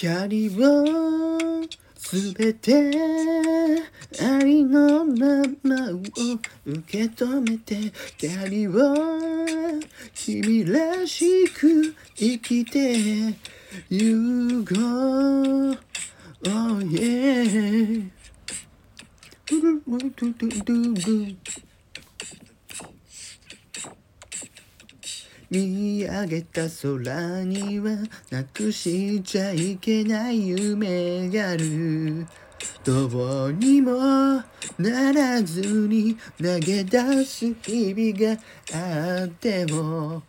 キャリをすべてありのままを受け止めてキャリを君らしく生きてゆこう Oh yeah 見上げた空にはなくしちゃいけない夢がある。どうにもならずに投げ出す日々があっても。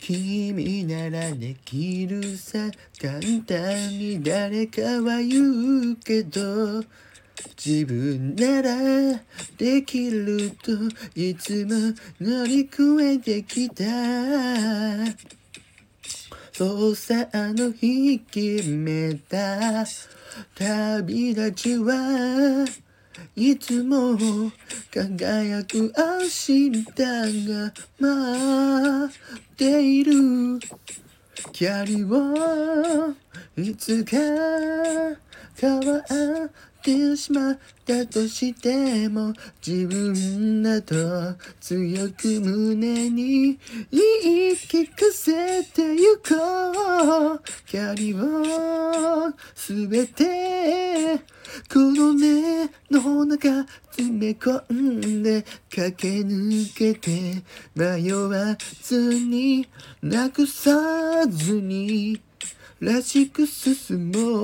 君ならできるさ。簡単に誰かは言うけど。自分ならできるといつも乗り越えてきた。そうさあの日決めた。旅立ちはいつも輝く明日が待っている。キャリをいつか変わってしまったとしても自分だと強く胸に言い聞かせてゆこう。キャリをすべてこの目の中詰め込んで駆け抜けて迷わずになくさずにらしく進もう。